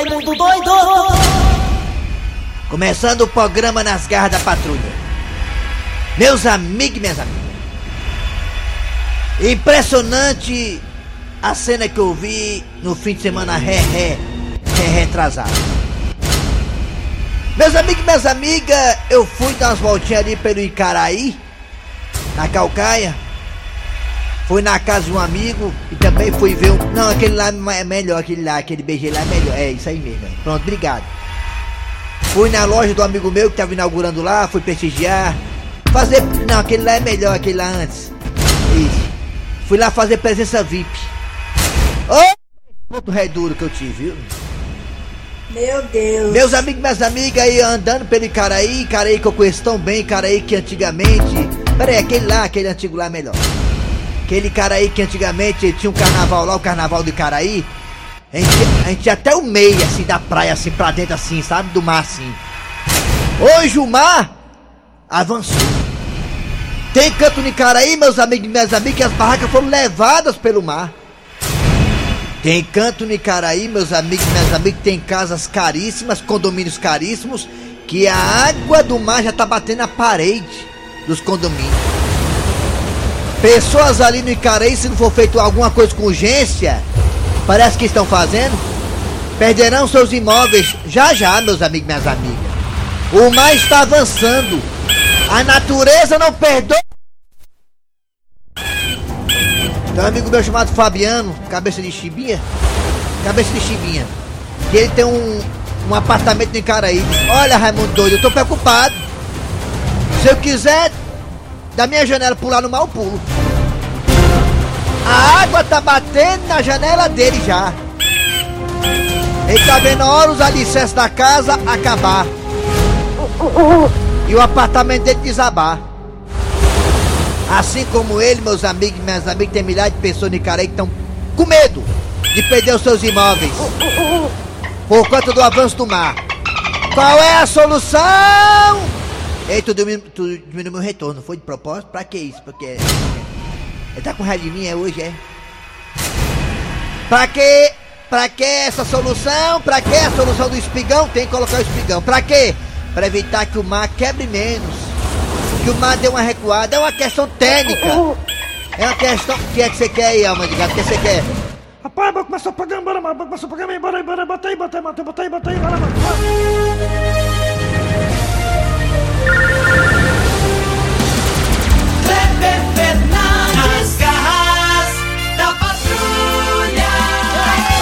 Raimundo doido! Começando o programa nas garras da patrulha. Meus amigos e minhas amigas. Impressionante a cena que eu vi no fim de semana ré, ré, ré, retrasado. Meus amigos e minhas amigas, eu fui dar umas voltinhas ali pelo Icaraí, na Calcaia. Fui na casa de um amigo e também fui ver um. Não, aquele lá é melhor, aquele lá, aquele BG lá é melhor. É isso aí mesmo. é. Pronto, obrigado. Fui na loja do amigo meu que tava inaugurando lá, fui prestigiar. Fazer. Não, aquele lá é melhor, aquele lá antes. Isso. Fui lá fazer presença VIP. Ô! Ponto ré duro que eu tive, viu? Meu Deus. Meus amigos e minhas amigas aí andando pelo Icaraí, Icaraí que eu conheço tão bem, Icaraí que antigamente. Pera aí, aquele lá, aquele antigo lá é melhor. Aquele Icaraí que antigamente tinha um carnaval lá, o carnaval do Icaraí. A gente, a gente ia até o meio assim da praia, assim, pra dentro assim, sabe? Do mar assim. Hoje o mar avançou. Tem canto no Icaraí, meus amigos e minhas amigas, que as barracas foram levadas pelo mar. Tem canto no Icaraí, meus amigos e minhas amigas, tem casas caríssimas, condomínios caríssimos, que a água do mar já tá batendo na parede dos condomínios. Pessoas ali no Icaraí, se não for feito alguma coisa com urgência, parece que estão fazendo, perderão seus imóveis já já, meus amigos e minhas amigas. O mar está avançando. A natureza não perdoa. Tem um amigo meu chamado Fabiano, cabeça de chibinha. Cabeça de chibinha. Que ele tem um, um apartamento em Caraí. Olha, Raimundo doido, eu tô preocupado. Se eu quiser da minha janela pular no mar, eu pulo. A água tá batendo na janela dele já. Ele tá vendo a hora os alicerces da casa acabar. E o apartamento dele desabar. Assim como ele, meus amigos minhas amigas, tem milhares de pessoas no Icaraí que estão com medo de perder os seus imóveis por conta do avanço do mar. Qual é a solução? Ei, tu diminuiu, tu meu retorno, foi de propósito? Pra que isso? Porque ele tá com raiva de mim é hoje, é? Pra que? Pra que essa solução? Pra que a solução do espigão? Tem que colocar o espigão. Pra quê? Pra evitar que o mar quebre menos. Que o mar dê uma recuada. É uma questão técnica. É uma questão. O que é que você quer aí, alma de gato? O que você quer? Rapaz, vai começar o programa, bora, bora, começar o programa, bora bora bota aí, bota aí, bota aí, bota aí, bota aí, bora, bora,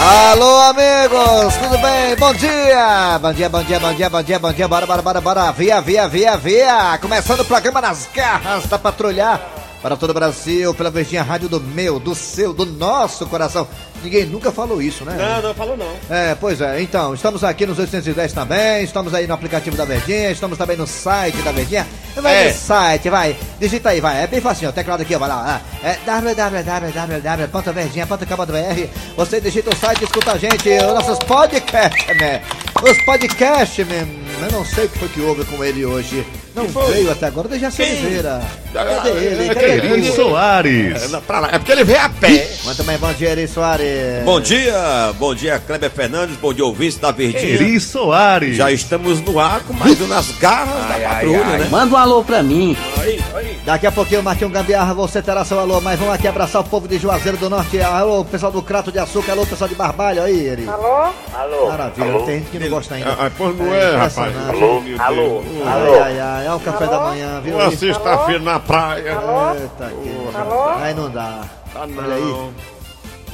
Alô, amigos, tudo bem? Bom dia! Bom dia, bom dia, bom dia, bom dia, bom dia, bora, bora, bora, bora, via, via, via, via! Começando o programa nas garras da patrulha para todo o Brasil, pela Verdinha Rádio do meu, do seu, do nosso coração. Ninguém nunca falou isso, né? Não, não falou não. É, pois é. Então, estamos aqui nos 810 também, estamos aí no aplicativo da Verdinha, estamos também no site da Verdinha. Vai É. no site, vai. Digita aí, vai. É bem facinho, o teclado aqui, ó, vai lá. É www.verdinha.com.br Você digita o site e escuta a gente, os nossos podcasts, né? Os podcasts, né? Eu não sei o que foi que houve com ele hoje. Não veio até agora, deixa Quem? Oliveira. Ah, Cadê ele? é, Cadê ele? Soares. É, não, pra lá. É porque ele veio a pé. Mas também bom dia, Eri Soares. Bom dia, bom dia, Kleber Fernandes, bom dia, ouvintes da Verdinha. Eri Soares. Já estamos no ar com mais um nas garras da patrulha, né? Manda um alô pra mim. Aí, aí. Daqui a pouquinho, Marquinhos Gambiarra, você terá seu alô, mas vamos aqui abraçar o povo de Juazeiro do Norte. Alô, pessoal do Crato de Açúcar, alô, pessoal de Barbalho, aí, Eri. Alô? Maravilha, tem gente que não gosta ainda. Ah, pois não é, rapaz. impressionante. Alô, alô. Ai, ai, ai, é o café da manhã, viu? Uma sexta-feira na praia. Eita, que... Aí não dá. Ah, Olha aí.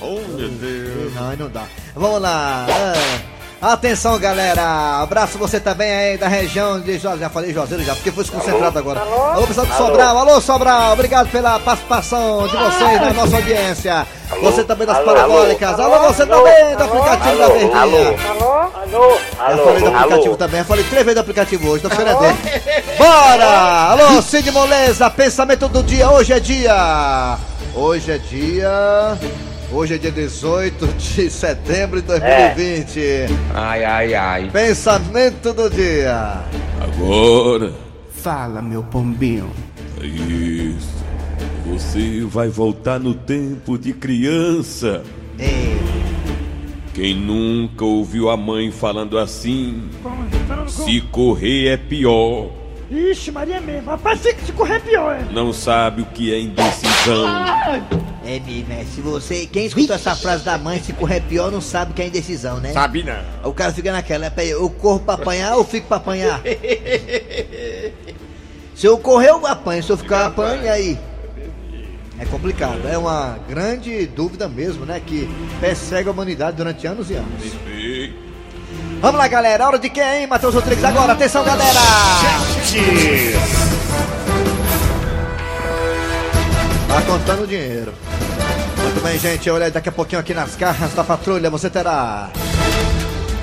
Oh, meu Deus. Não, aí não dá. Vamos lá. é. Atenção, galera. Abraço você também aí da região de Juazeiro. Já falei Juazeiro já, porque foi desconcentrado agora. Alô, pessoal de Sobral. Alô, Sobral. Obrigado pela participação de vocês na nossa audiência. Você também das parabólicas. Alô, você também do aplicativo da Verdinha. Alô? Eu falei do aplicativo também. Eu falei três vezes do aplicativo hoje. Tô ficando é doido. Bora! Alô, Cid Moleza. Pensamento do dia. Hoje é dia. Hoje é dia. Hoje é dia 18 de setembro de 2020. Ai, ai, ai. Pensamento do dia. Agora, Fala, meu pombinho. é isso. Você vai voltar no tempo de criança. Ei, Quem nunca ouviu a mãe falando assim? Com- Se correr é pior. Ixi, Maria mesmo. Rapaz, se, se correr pior, é. Não sabe o que é indecisão. É mesmo, é. Se você. Quem escutou essa frase da mãe, se correr pior, não sabe o que é indecisão, né? Sabe não. O cara fica naquela, peraí, eu corro pra apanhar ou fico pra apanhar? se eu correr, eu apanho. Se eu ficar, apanho, e aí? É complicado. É uma grande dúvida mesmo, né? Que persegue a humanidade durante anos e anos. Vamos lá, galera. Hora de quem, hein? Matheus Rodrigues agora. Atenção, galera! Tá contando dinheiro. Muito bem, gente. Olha daqui a pouquinho aqui nas garras da patrulha você terá.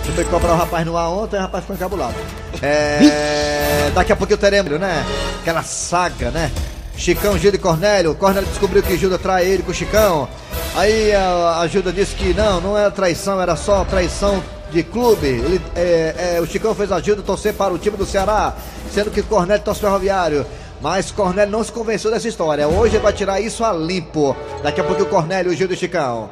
Você foi cobrar o rapaz no ar ontem, o rapaz ficou encabulado. É. Daqui a pouquinho teremos, né? Aquela saga, né? Chicão, Gilda e Cornélio. Cornélio descobriu que Gilda trai ele com o Chicão. Aí a, a Gilda disse que não, não era traição, era só traição de clube. Ele, é, é, o Chicão fez a Gilda torcer para o time do Ceará, sendo que Cornélio torce ferroviário. Mas Cornélio não se convenceu dessa história. Hoje ele vai tirar isso a limpo. Daqui a pouco o Cornélio, o Gildo e o Chicão.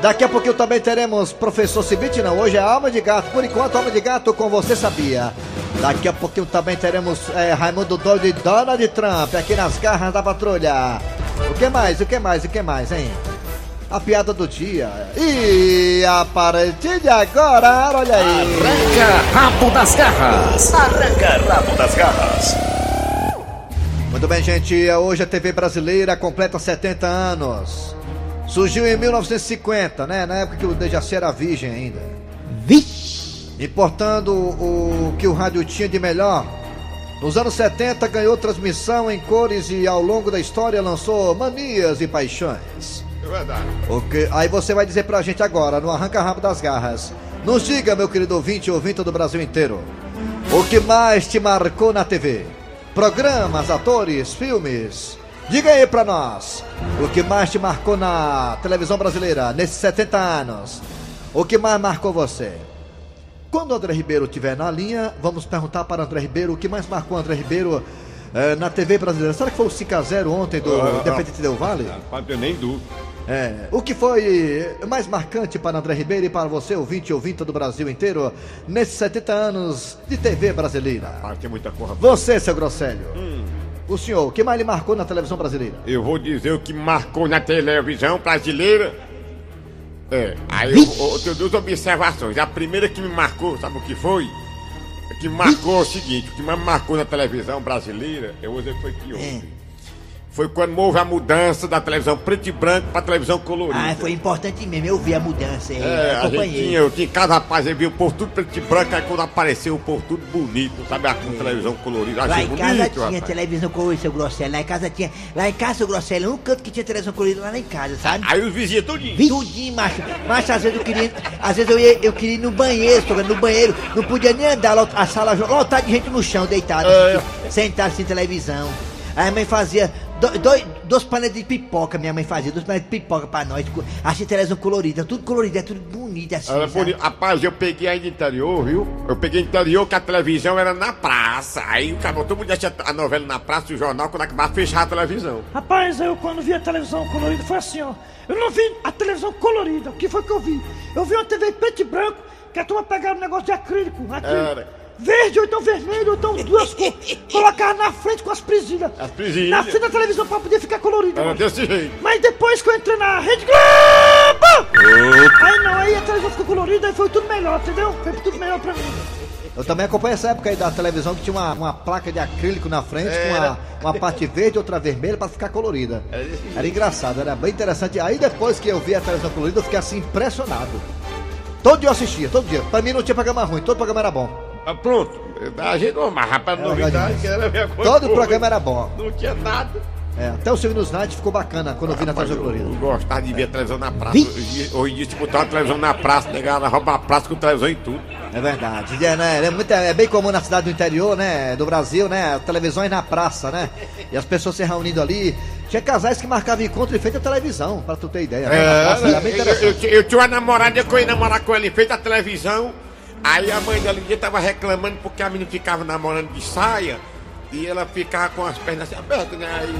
Daqui a pouquinho também teremos professor Cibite, não. Hoje é Alma de Gato. Por enquanto, Alma de Gato com Você Sabia. Daqui a pouquinho também teremos é, Raimundo Doido e Donald Trump aqui nas garras da patrulha. O que mais? O que mais? O que mais, hein? A piada do dia. E a partir de agora, olha aí. Arranca rabo das garras. Arranca rabo das garras. Muito bem, gente. Hoje a TV brasileira completa 70 anos. Surgiu em 1950, né? Na época que o Dejaci era virgem ainda. Vixe. Importando o que o rádio tinha de melhor. Nos anos 70 ganhou transmissão em cores e ao longo da história lançou Manias e Paixões. É verdade. Ok, aí você vai dizer pra gente agora, no Arranca Rabo das Garras. Nos diga, meu querido ouvinte e ouvinte do Brasil inteiro. O que mais te marcou na TV? Programas, atores, filmes? Diga aí pra nós. O que mais te marcou na televisão brasileira nesses 70 anos? O que mais marcou você? Quando o André Ribeiro estiver na linha, vamos perguntar para o André Ribeiro o que mais marcou o André Ribeiro eh, na TV brasileira. Será que foi o 5x0 ontem do Ah, Independente Del Vale? Rapaz, eu nem dúvida. É, o que foi mais marcante para André Ribeiro e para você, ouvinte e ouvinte do Brasil inteiro, nesses 70 anos de TV brasileira? Rapaz, tem muita porra. Você, seu Grosselho. O senhor, o que mais lhe marcou na televisão brasileira? Eu vou dizer o que marcou na televisão brasileira. É, aí eu, eu tenho duas observações. A primeira que me marcou, sabe o que foi? O que marcou é o seguinte: o que mais marcou na televisão brasileira, eu vou dizer que foi que houve. Foi quando houve a mudança da televisão preto e branco pra televisão colorida. Ah, foi importante mesmo, eu vi a mudança, é, É, gente acompanhei. tinha, eu tinha em casa, rapaz, eu vi o povo tudo preto e branco, aí quando apareceu o povo tudo bonito, sabe? A televisão colorida, Lá achei em bonito, casa tinha rapaz. televisão colorida, seu Grosselho. Lá em casa tinha. Lá em casa, seu Grosselho, um canto que tinha televisão colorida lá em casa, sabe? Aí os vizinhos tudinho. Tudinho, macho. Macho, às vezes eu queria. Às vezes eu, ia, eu queria ir no banheiro, no banheiro, não podia nem andar, a sala lotada de gente no chão, deitada, É. assim, sentado sem televisão. Aí a mãe fazia do, dois, dois panelas de pipoca, minha mãe fazia, dois panelas de pipoca pra nós, assim, televisão colorida, tudo colorido, é tudo bonito assim. Era sabe? bonito. Rapaz, eu peguei aí no interior, viu? Eu peguei no interior que a televisão era na praça. Aí o cara, todo mundo assistia a novela na praça, o jornal, quando acabava, fechava a televisão. Rapaz, eu quando vi a televisão colorida foi assim, ó. Eu não vi a televisão colorida. O que foi que eu vi? Eu vi uma TV preto e branco, que a turma pegava um negócio de acrílico, acrílico. Era. Verde, ou então vermelho, ou então duas cores. Colocava na frente com as presilhas. As presilhas. Na frente da televisão pra poder ficar colorida. Era macho. desse jeito. Mas depois que eu entrei na Rede Globo! Aí não, aí a televisão ficou colorida, aí foi tudo melhor, entendeu? Foi tudo melhor pra mim. Eu também acompanhei essa época aí da televisão que tinha uma, uma placa de acrílico na frente, com uma, uma parte verde e outra vermelha pra ficar colorida. Era engraçado, era bem interessante. Aí depois que eu vi a televisão colorida, eu fiquei assim impressionado. Todo dia eu assistia, todo dia. Pra mim não tinha programa ruim, todo programa era bom. Ah, pronto. A gente não, mas rapaz, Era legal novidade que era a minha coisa. Todo boa. programa era bom. Não tinha nada. É, até o Silvio Night ficou bacana quando eu vi na televisão eu, eu colorida. gostava de ver a televisão na praça. Hoje, em dia- em se botar uma televisão na praça, negar, rouba a praça com televisão e tudo. É verdade. É, né, é, muito, é bem comum na cidade do interior, né? Do Brasil, né? Televisões na praça, né? E as pessoas se reunindo ali. Tinha casais que marcavam encontro e feita a televisão, pra tu ter ideia. né? Na praça, era bem eu, eu, eu, eu tinha uma namorada que eu ia namorar com ela em frente à televisão. Aí a mãe dela um dia tava reclamando porque a menina ficava namorando de saia e ela ficava com as pernas assim abertas, né? Aí,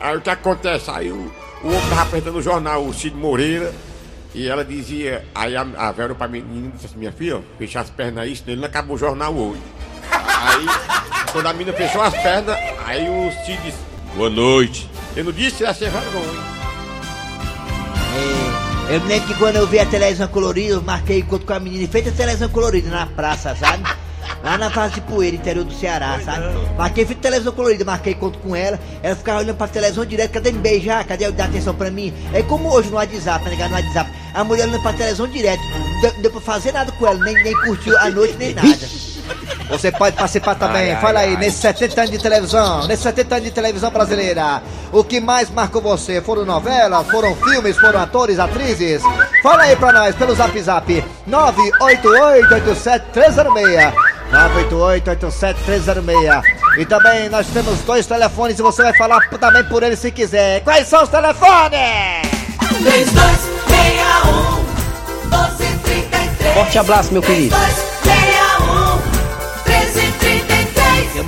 aí o que acontece? Aí o, o homem tava apertando o jornal, o Cid Moreira. E ela dizia, aí a, a Vera pra menina disse assim, minha filha, fechar as pernas aí, senão ele não acabou o jornal hoje. Aí, quando a menina fechou as pernas, aí o Cid disse, boa noite. Eu não disse, ia ser vergonha. É, eu me lembro que quando eu vi a televisão colorida, eu marquei encontro com a menina e fez a televisão colorida na praça, sabe? Lá na fase de poeira, interior do Ceará, sabe? Marquei fiz televisão colorida, marquei encontro com ela, ela ficava olhando pra televisão direto, cadê me beijar? Cadê eu dar atenção pra mim? É como hoje no WhatsApp, tá ligado? No WhatsApp. A mulher olhando pra televisão direto, não deu, não deu pra fazer nada com ela, nem, nem curtiu a noite, nem nada. Você pode participar também. Fala aí, nesses 70 anos de televisão, nesses 70 anos de televisão brasileira, o que mais marcou você? Foram novelas, foram filmes, foram atores, atrizes? Fala aí pra nós pelo zap zap 988-87306. 988-87306. E também nós temos dois telefones e você vai falar também por eles se quiser. Quais são os telefones? 3261 1233 Forte abraço, meu querido. 3261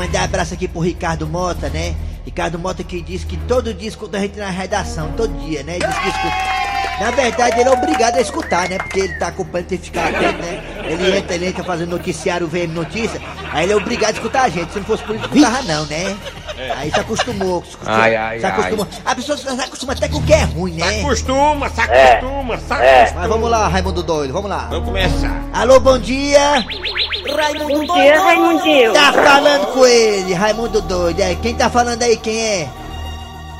1333 Eu mandei um abraço aqui pro Ricardo Mota, né? Ricardo Mota que diz que todo dia escuta a gente na redação, todo dia, né? Diz que escuta. Na verdade, ele é obrigado a escutar, né? Porque ele tá acompanhando, tem que ficar atento, né? Ele entra, ele entra fazendo noticiário, VM Notícia, aí ele é obrigado a escutar a gente. Se não fosse por isso, não escutava não, né? Aí se acostumou, se acostumou, Ai, ai, se acostumou. A pessoa se acostuma até com o que é ruim, né? Acostuma, se acostuma, se acostuma. Mas vamos lá, Raimundo Doido, vamos lá. Vamos começar. Alô, bom dia! Raimundo Bom dia, Raimundinho. Tá falando com ele, Raimundo Doido. É, quem tá falando aí, quem é?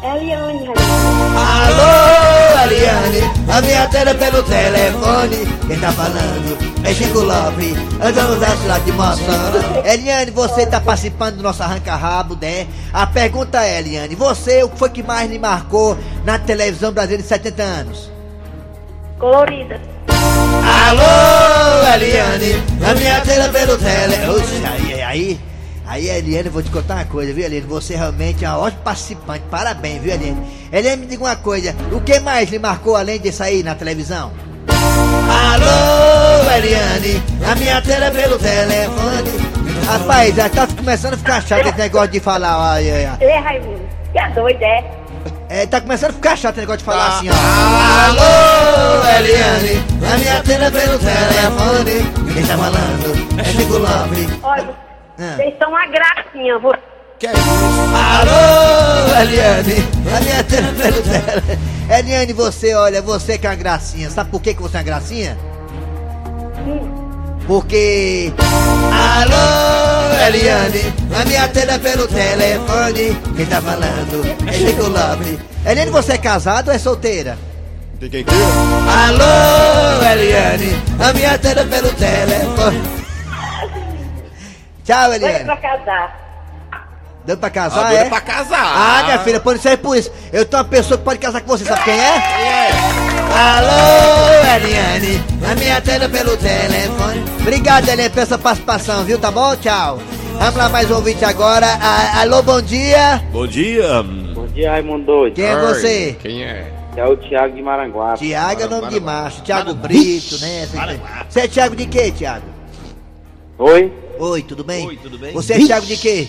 Eliane, Raimundo. Alô, Eliane, a minha tela pelo telefone. Quem tá falando é Chico Lopes, andamos da cidade de mostrando. Eliane, você tá participando do nosso arranca-rabo, né? A pergunta é, Eliane, você, o que foi que mais lhe marcou na televisão brasileira de 70 anos? Colorida. Alô, Eliane, a minha tela pelo tele. Oxe, aí, aí, aí, Eliane, vou te contar uma coisa, viu, Eliane? Você realmente é uma ótima participante. Parabéns, viu, Eliane? Eliane, me diga uma coisa: o que mais lhe marcou além disso aí na televisão? Alô, Eliane, a minha tela pelo telefone. Rapaz, já tá começando a ficar chato esse negócio de falar. Ai, ai, ai. Ei, Raimundo. Que é doido, é? É, tá começando a ficar chato esse negócio de falar assim, ó. Alô, Eliane, a minha tela pelo telefone. Quem tá falando é Chico Lopes. Olha, Ah. vocês são uma gracinha. Que é isso? Alô, Eliane, a minha tela pelo telefone. Eliane, você, olha, você que é uma gracinha. Sabe por que, que você é uma gracinha? Porque. Alô, Eliane, a minha tela pelo telefone. Quem tá falando é Chico Lopes. Eliane, você é casada ou é solteira? Tem quem queira? Alô, Eliane, a minha tela pelo telefone. Tchau, Doido Eliane. pra casar. Deu pra Ah, casar, doida é? pra casar. Ah, minha filha, pode ser por isso. Eu tenho uma pessoa que pode casar com você, sabe quem é? Alô, Eliane, a minha tela pelo telefone. Obrigado, Eliane, pela sua participação, viu? Tá bom? Tchau. Vamos lá, mais um ouvinte agora. Alô, bom dia. Bom dia. Bom dia, Raimundo Doido. Quem é Oi, você? Quem é? É o Thiago de Maranguape. Tiago é nome de macho. Tiago Brito, né? Você é Tiago de quê, Tiago? Oi? Oi, tudo bem? Oi, tudo bem? Você é Tiago de quê?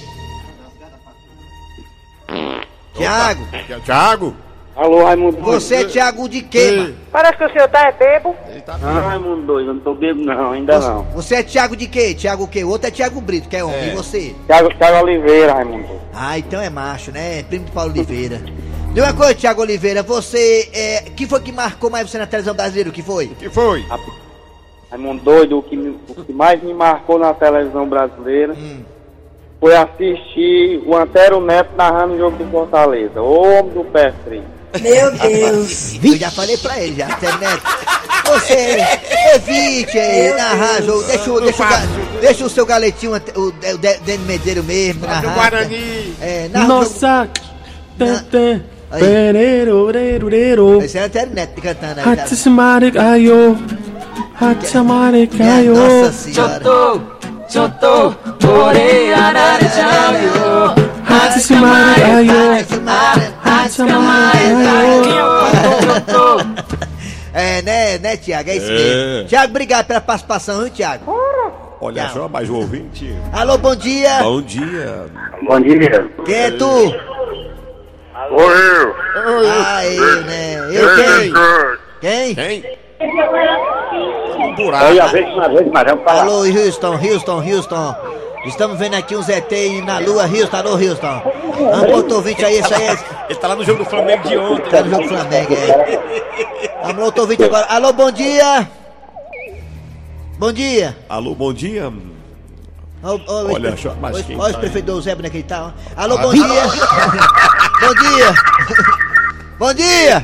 Tiago, Que o Thiago? Alô, Raimundo Doido. você é Tiago de quê, mano? Parece que o senhor tá é bebo. Não, Raimundo Doido, eu não tô bebo não, ainda não. Você é Tiago de quê? Tiago o quê? O outro é Tiago Brito, que é homem. E você? Thiago, Thiago Oliveira, Raimundo. Ah, então é macho, né? Primo de Paulo Oliveira. De uma coisa, Tiago Oliveira, você. É, que foi que marcou mais você na televisão brasileira? O que foi? O que foi? Raimundo Doido, o que, me- o que mais me marcou na televisão brasileira Hum. foi assistir o Antero Neto narrando o jogo do Fortaleza. O homem do pé frio. Meu Deus. Eu já falei pra ele, já, internet. Você evite jogo. Deixa, o- deixa, o deixa o seu galetinho, o, o De- Dene Medeiro mesmo, Do narrar. Guarani. É, o jogo- Nossa! Tan. Aí. Perero, rero, rero. Esse é a internet cantando aí. Hatsumare ayo. Hatsumare Minha ayo. Nossa senhora. Choto, ore arare chayo. Hatsumare ayo. Hatsumare ayo. É, né, né, Tiago? É isso É. mesmo. Tiago, obrigado pela participação, viu, Tiago? Olha Tchau. só, mais um ouvinte. Alô, bom dia. Bom dia. Bom dia. Quem é tu? Oi, eu. Ah, eu, né? Eu quem? Quem? Quem? Um buraco. Olha, vez uma vez, mas vamos falar. Alô, Houston, Houston, Houston. Estamos vendo aqui um ZT na lua, Houston, alô, Houston. Outro ouvinte aí, isso aí é... Ele tá lá no jogo do Flamengo de ontem. Tá no jogo Flamengo, é. No outro ouvinte agora. Alô, bom dia. Bom dia. Alô, bom dia. Ó, ó, Olha, só- mas ó, quem ó, tá prefeito do Zé, que ele tá. Alô, bom dia. bom dia. bom dia.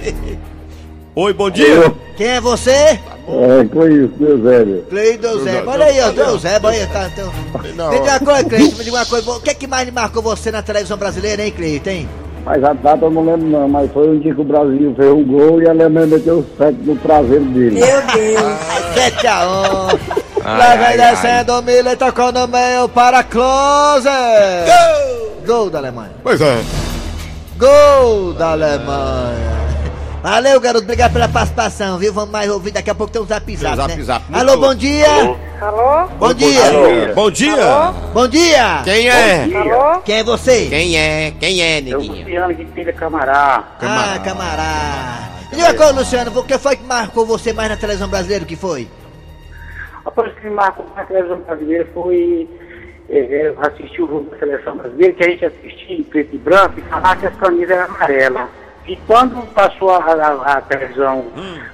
Oi, bom dia. Quem é você? É, conheço, meu velho. Cleiton Zé. Olha aí, ó, Deus Zé, olha aí, tá, então. Não. Me diga uma coisa, Cleiton, me diga uma coisa. O que é que mais marcou você na televisão brasileira, hein, Cleiton, hein? Mas a data eu não lembro não, mas foi um dia que o Brasil fez um gol e a Alemanha meteu sete no traseiro dele. Meu Deus. 7 a 1. Ai, Lá vem descendo o Miller, tocou no meio para Close. Gol! Gol da Alemanha. Pois é. Gol da Alemanha. Valeu, garoto. Obrigado pela participação, viu? Vamos mais ouvir. Daqui a pouco tem um zap zap, Zap né? zap, Alô, bom dia. Alô? Bom dia. Bom dia. Bom dia. Quem é? Alô? Quem é você? Quem é? Quem é, neguinho? Luciano que filha camará. Ah, camarada. Me diga uma coisa, Luciano. O que foi que marcou você mais na televisão brasileira? O que foi? A coisa que me marcou na televisão brasileira foi é, eu assisti o jogo da seleção brasileira, que a gente assistia em preto e branco e falava que as camisas eram amarelas. E quando passou a, a- a televisão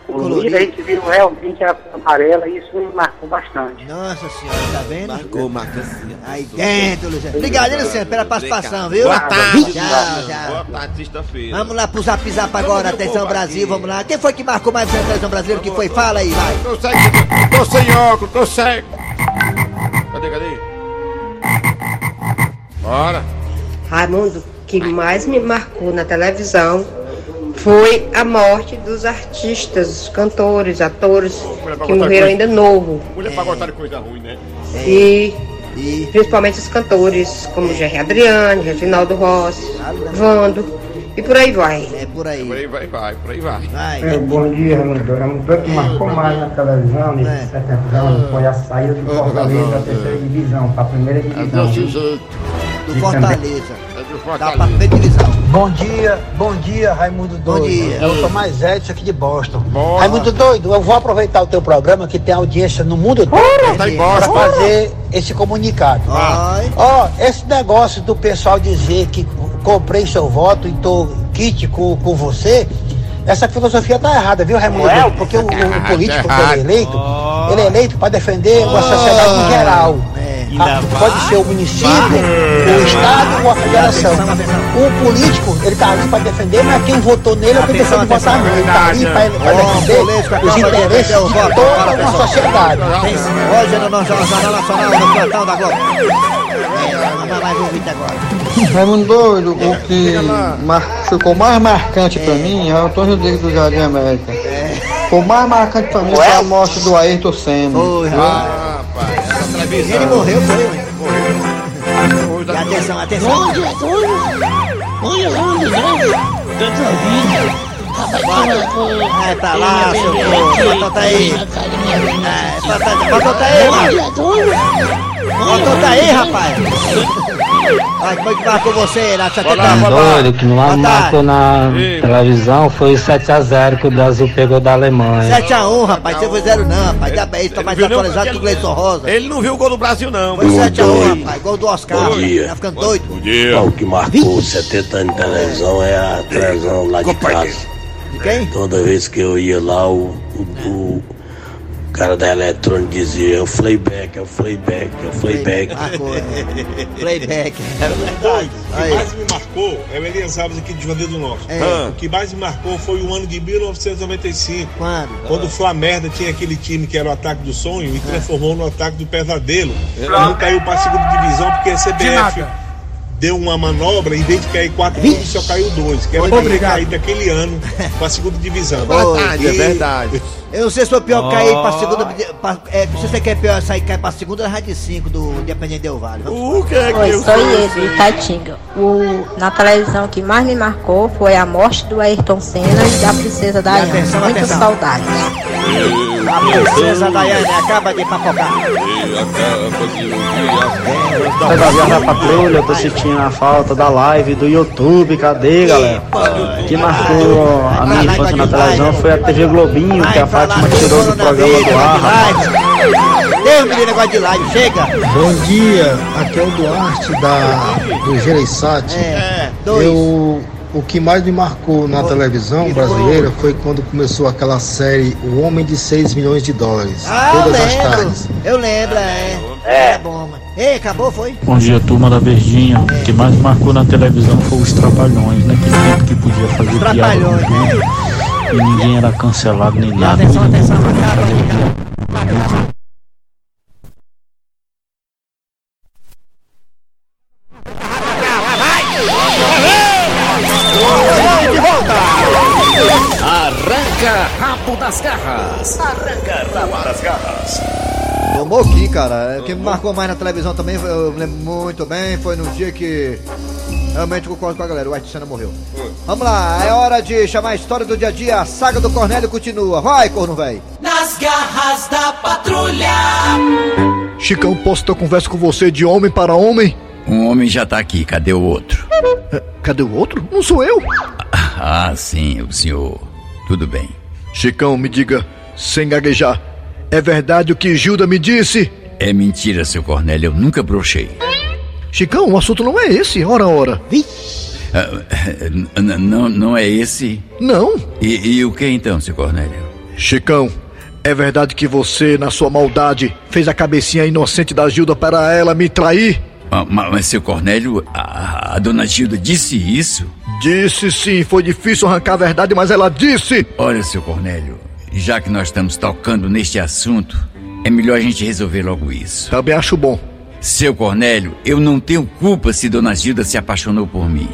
colorida, a gente viu realmente a amarela e isso me marcou bastante. Nossa senhora, tá vendo? Marcou, marca assim. Aí dentro, Luciano. Obrigado, hein, Luciano, pela participação, viu? Boa tarde. Tchau, tchau. Boa tarde, sexta-feira. Vamos lá pro Zap Zap agora, atenção Brasil, vamos lá. Quem foi que marcou mais na televisão brasileira? Que foi? Fala aí, vai. Tô cego, tô sem óculos, tô cego. Cadê, cadê? Bora. Raimundo, o que mais me marcou na televisão foi a morte dos artistas, cantores, atores que morreram ainda novo. Mulher pra gostar de coisa ruim, né? E, principalmente os cantores, como Jerry Adriane, Reginaldo Rossi, Vando, e por aí vai. É por aí. Por aí vai, vai, por aí vai. Vai. É, bom dia, Raimundo. Raimundo, o que marcou mais na televisão nesse setembro anos foi a saída do Fortaleza da terceira divisão para a primeira divisão. Do Fortaleza. É pra primeira divisão. Bom dia, bom dia, Raimundo Bom Doido. dia. Eu sou mais Edson aqui de Boston. Bora. Raimundo Doido, eu vou aproveitar o teu programa que tem audiência no mundo todo Tá para Boston. fazer esse comunicado. Ó, esse negócio do pessoal dizer que comprei seu voto e tô kit com, com você, essa filosofia tá errada, viu, Raimundo? Doido? Porque o, o- o político que ele é eleito, ele é eleito para defender a sociedade em geral. Ah, pode ser o município, o estado ou a federação. O político, ele tá ali para defender, mas quem votou nele é quem deixou de votar nele. Ele tá ali para defender os interesses de toda uma sociedade. Hoje no Jornal Nacional, no plantão da Globo. É. Raimundo Doido, o que mar- ficou mais marcante pra mim é o Antônio Rodrigues do Jardim América. O mais marcante pra mim foi a morte do Ayrton Senna. Foi, Rapaz, televisão. Ele morreu, foi. E atenção, atenção. Vai pra lá, seu povo. Bota aí. É, bota aí, mano. Bota aí, rapaz. Vai, como é que marcou você, Nath? Lá. Doido, que não Boa marcou na Ei. televisão foi 7x0 que o Brasil pegou da Alemanha. 7x1, rapaz. Você foi 0 não, rapaz. Diabo, aí tá mais atualizado que o Gleison Rosa. Ele não viu o gol do Brasil, não. Foi 7x1, rapaz. Gol do Oscar. Bom dia. Tá ficando doido. Bom dia. O que marcou 70 anos de televisão é a televisão lá de casa. De quem? Toda vez que eu ia lá, o, o, o cara da eletrônica dizia: é o playback, é o playback, é o playback. Marcou, é. Playback. Era O verdade. que mais me marcou é o Elias Alves aqui de Juazeiro do Norte. É. O que mais me marcou foi o ano de 1995. Quando? Quando o Flamerda tinha aquele time que era o ataque do sonho e transformou no ataque do pesadelo. E não caiu para a segunda divisão porque a CBF deu uma manobra, em vez de cair quatro clubes, só caiu dois. Que era ter caído daquele ano para a segunda divisão. Verdade, é E- verdade. Eu não sei se foi pior cair pra segunda. Pra, é, se você quer pior sair cair pra segunda da Rádio 5 do Independente Del Vale. O que é que Oi, eu sou ele, Itatinga. O, na televisão que mais me marcou foi a morte do Ayrton Senna e da princesa Diana. atenção, Muitas atenção. saudades. A princesa Daiane acaba de papocar. Gravando a patrulha, eu tô sentindo a falta da live do YouTube, cadê galera? Que marcou a minha infância na televisão foi a TV Globinho, que a Fátima tirou do programa do ar. Deus me negócio de live, chega. Bom dia, aqui é o Duarte da, do Gereissati. É, dois. Eu, o que mais me marcou na televisão brasileira foi quando começou aquela série O Homem de 6 milhões de dólares. Ah, todas as lembro. tardes. Eu lembro, é. É bom, mano. Ei, acabou, foi? Bom dia, turma da Verdinha. O que mais marcou na televisão foi os Trapalhões, né? Que tempo que podia fazer piada Trapalhões. E ninguém era cancelado nem nada. Atenção, atenção, volta! Arranca rabo das garras! Arranca rabo das garras! Tomou aqui, cara. O que me marcou mais na televisão também, eu lembro muito bem, foi no dia que realmente concordo com a galera, o Arte Senna morreu. Vamos lá, é hora de chamar a história do dia a dia, a saga do Cornélio continua. Vai, corno velho. Nas garras da patrulha. Chicão, posso ter conversa com você de homem para homem? Um homem já tá aqui, cadê o outro? Cadê o outro? Não sou eu. Ah, sim, o senhor. Tudo bem. Chicão, me diga, sem gaguejar, é verdade o que Gilda me disse? É mentira, seu Cornélio, eu nunca brochei. Chicão, o assunto não é esse, ora, ora. Ah, não, não é esse? Não. E, e o que então, seu Cornélio? Chicão, é verdade que você, na sua maldade, fez a cabecinha inocente da Gilda para ela me trair? Ah, ma- mas, seu Cornélio, a, a dona Gilda disse isso? Disse sim, foi difícil arrancar a verdade, mas ela disse. Olha, seu Cornélio, já que nós estamos tocando neste assunto, é melhor a gente resolver logo isso. Também acho bom. Seu Cornélio, eu não tenho culpa se dona Gilda se apaixonou por mim.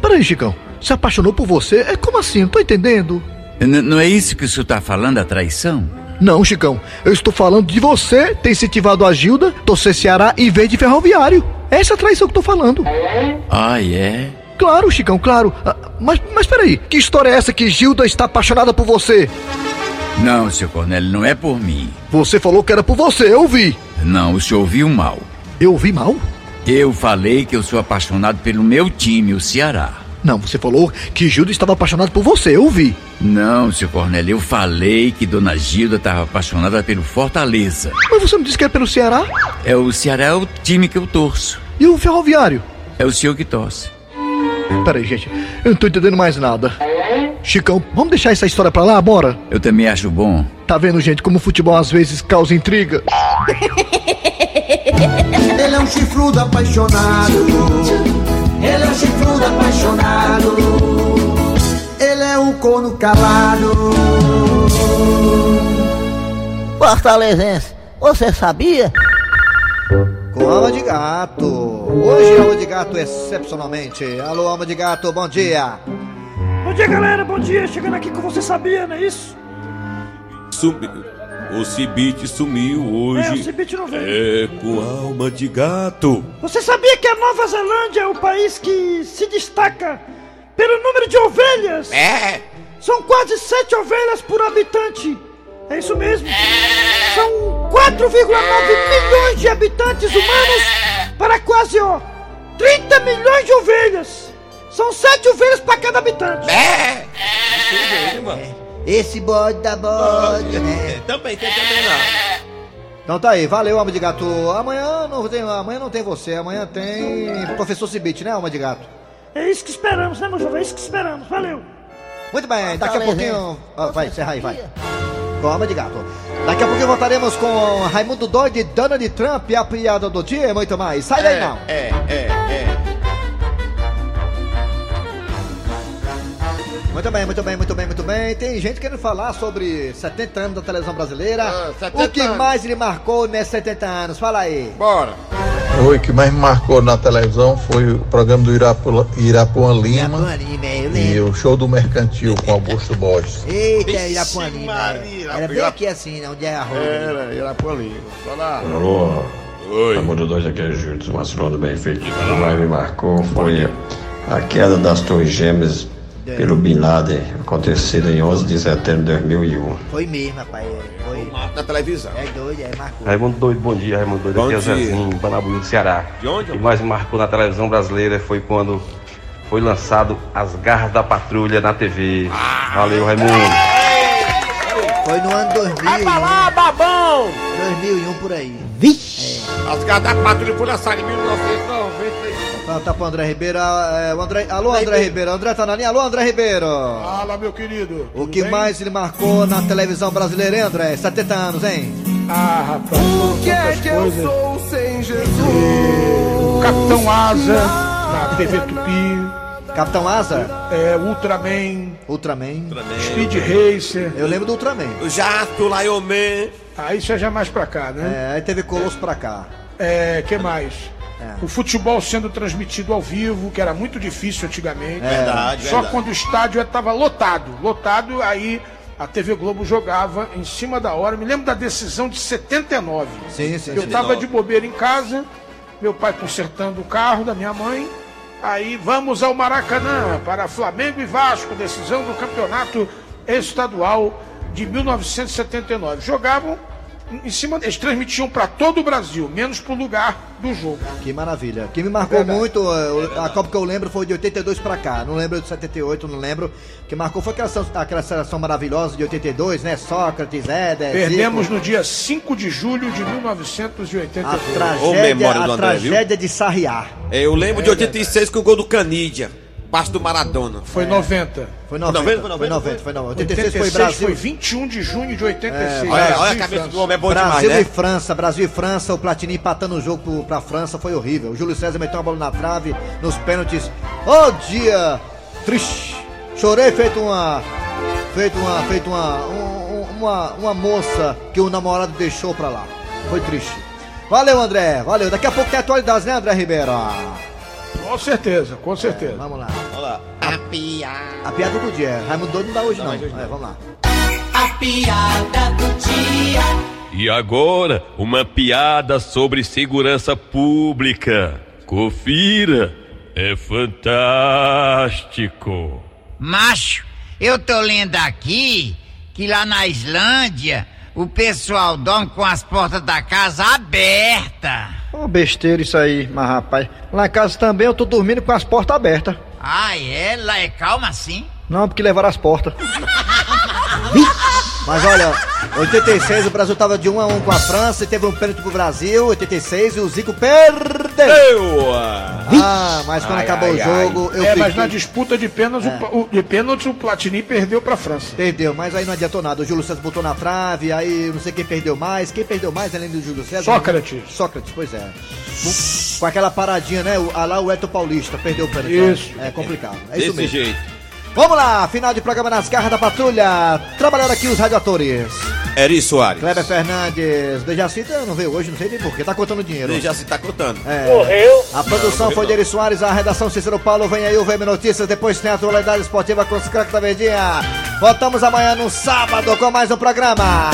Peraí, Chicão, se apaixonou por você? É como assim? Não tô entendendo. N- não é isso que o senhor está falando, a traição? Não, Chicão, eu estou falando de você ter incentivado a Gilda torcer Ceará em vez de ferroviário. Essa é a traição que eu tô falando. Ah, é? Claro, Chicão, claro. Ah, Mas, mas peraí, que história é essa que Gilda está apaixonada por você? Não, seu Cornélio, não é por mim. Você falou que era por você, eu vi. Não, o senhor ouviu mal. Eu ouvi mal? Eu falei que eu sou apaixonado pelo meu time, o Ceará. Não, você falou que Gilda estava apaixonada por você, eu vi. Não, seu Cornélio, eu falei que Dona Gilda estava apaixonada pelo Fortaleza. Mas você me disse que é pelo Ceará? É o Ceará é o time que eu torço. E o ferroviário? É o senhor que torce. Peraí, gente, eu não tô entendendo mais nada. Chicão, vamos deixar essa história pra lá, bora? Eu também acho bom. Tá vendo, gente, como o futebol às vezes causa intriga? Ele é um chifrudo apaixonado. Ele é um chifrudo apaixonado. Ele é um corno calado. Fortalezense, você sabia? Com alma de gato. Hoje é alma de gato excepcionalmente. Alô, alma de gato, bom dia. Bom dia, galera, bom dia. Chegando aqui com você sabia, não é isso? Sumiu. O Cibite sumiu hoje. É, o Cibite não veio. É, com alma de gato. Você sabia que a Nova Zelândia é o país que se destaca pelo número de ovelhas? É. São quase 7 ovelhas por habitante. É isso mesmo. São 4,9 milhões de habitantes humanos para quase, ó, 30 milhões de ovelhas. São 7 ovelhas para cada habitante. É. Esse bode da bode. né? Também tem também lá. Então tá aí, valeu, alma de gato. Amanhã não tem, amanhã não tem você, amanhã tem professor Cibite, né, alma de gato? É isso que esperamos, né, meu jovem? É isso que esperamos. Valeu. Muito bem, daqui a pouquinho. Ó, vai, encerra aí, vai. Com alma de gato. Daqui a pouquinho voltaremos com Raimundo Doide e Donald Trump, a piada do dia e muito mais. Sai daí não. É, é, é. Muito bem, muito bem, muito bem, muito bem. Tem gente querendo falar sobre 70 anos da televisão brasileira. Ah, 70 o que anos. mais lhe marcou nesses 70 anos? Fala aí. Bora. O que mais me marcou na televisão foi o programa do Irapu, Irapuã Lima Irapuã Lima, eu e o show do Mercantil com Augusto Borges. Eita, Irapuã Lima. Maria, Era bem aqui assim, né, onde é a rua. Era, Irapuã Lima. Lá. Alô? Oi. Raimundo 2 aqui é Júlio, uma sonda bem feita. O que mais me marcou foi a queda das torres gêmeas pelo Bin Laden, acontecido em 11 de setembro de 2001. Foi mesmo, rapaz. é, Foi. Na televisão. É doido, é, marcou. Raimundo Doido, bom dia, Raimundo Doido. Bom Aqui é o. Zezinho, Banabuí do Ceará. De onde, O que mais marcou na televisão brasileira foi quando foi lançado As Garras da Patrulha na TV. Ah. Valeu, Raimundo. Foi no ano 2001. Vai pra lá, babão! 2001 por aí. Vixe! As garras da patrulha foram lançadas em 1991. Tá, tá pro André Ribeiro. é, o André, alô, André Ribeiro. André tá na linha. Alô, André Ribeiro. Fala, meu querido. O que mais ele marcou na televisão brasileira, hein, André? 70 anos, hein? Ah, rapaz. O que é que eu coisas. sou sem Jesus? O Capitão Asa, na TV Tupi. Capitão Asa? É, Ultraman. Ultraman. Speed Racer. Eu lembro do Ultraman. O Jato, Lion Man. Ah, isso é já mais pra cá, né? É, aí teve Colosso pra cá. É, que mais? É. O futebol sendo transmitido ao vivo, que era muito difícil antigamente. Verdade, Só verdade. quando o estádio estava lotado. Lotado, aí a TV Globo jogava em cima da hora. Me lembro da decisão de 79. Sim, sim, Eu sim. tava de bobeira em casa, meu pai consertando o carro da minha mãe. Aí vamos ao Maracanã para Flamengo e Vasco, decisão do campeonato estadual de 1979. Jogavam em cima, eles transmitiam para todo o Brasil, menos para o lugar do jogo. Que maravilha. Que me marcou Verdade. muito, a Copa que eu lembro foi de 82 pra cá. Não lembro de 78, não lembro. Que marcou foi aquela, seleção- aquela seleção maravilhosa de 82, né? Sócrates, Éder, Perdemos Zico. no dia 5 de julho de 1982. A tragédia, memória do a André, tragédia de Sarriá. É, Eu lembro de 86 com o gol do Canídia. Passo do Maradona. Foi 90. Foi 90, Foi 90, foi 90, foi 90. 86 foi Brasil. foi 21 de junho de 86. É, Olha, olha a e cabeça do homem, é bom Brasil demais, e né? França, Brasil e França, o Platini empatando o jogo pro, pra França foi horrível. O Júlio César meteu uma bola na trave, nos pênaltis. Ô dia triste. Chorei feito uma. Feito uma. Feito uma. um- uma, uma moça que o namorado deixou pra lá. Foi triste. Valeu, André. Valeu. Daqui a pouco tem atualidades, né, André Ribeiro? Com certeza, com certeza. Vamos lá. Olha lá. A piada. A piada do dia. Raimundo Doido não dá hoje, não. É, vamos lá. A piada do dia. E agora, uma piada sobre segurança pública. Confira. É fantástico. Macho, eu tô lendo aqui que lá na Islândia o pessoal dorme com as portas da casa abertas. Uma besteira isso aí, mas rapaz. Lá em casa também eu tô dormindo com as portas abertas. Ah, é? Lá é calma assim? Não, porque levaram as portas. Mas olha, 86 o Brasil tava de 1 a 1 com a França e teve um pênalti pro Brasil, 86 e o Zico perdeu. Ah, mas quando Ai, acabou ai, o jogo, ai. eu É, mas fiquei- na disputa de pênaltis, É. o, de pênaltis, o Platini perdeu pra França. Perdeu, mas aí não adiantou nada. O Júlio César botou na trave, aí não sei quem perdeu mais. Quem perdeu mais além do Júlio César? Sócrates. Sócrates, pois é. Com, com aquela paradinha, né? O, ah lá o Eto Paulista perdeu o pênalti. Isso. É complicado. É isso Desse mesmo. jeito. Vamos lá, final de programa nas garras da patrulha. Trabalharam aqui os radioatores. Eri Soares. Kleber Fernandes, Dejacita não veio hoje, não sei nem porquê, tá contando dinheiro. Já se tá contando. É. Morreu. A produção foi de Eri Soares, a redação Cícero Paulo. Vem aí o VM Notícias, depois tem a atualidade esportiva com os craques da Verdinha. Voltamos amanhã no sábado com mais um programa.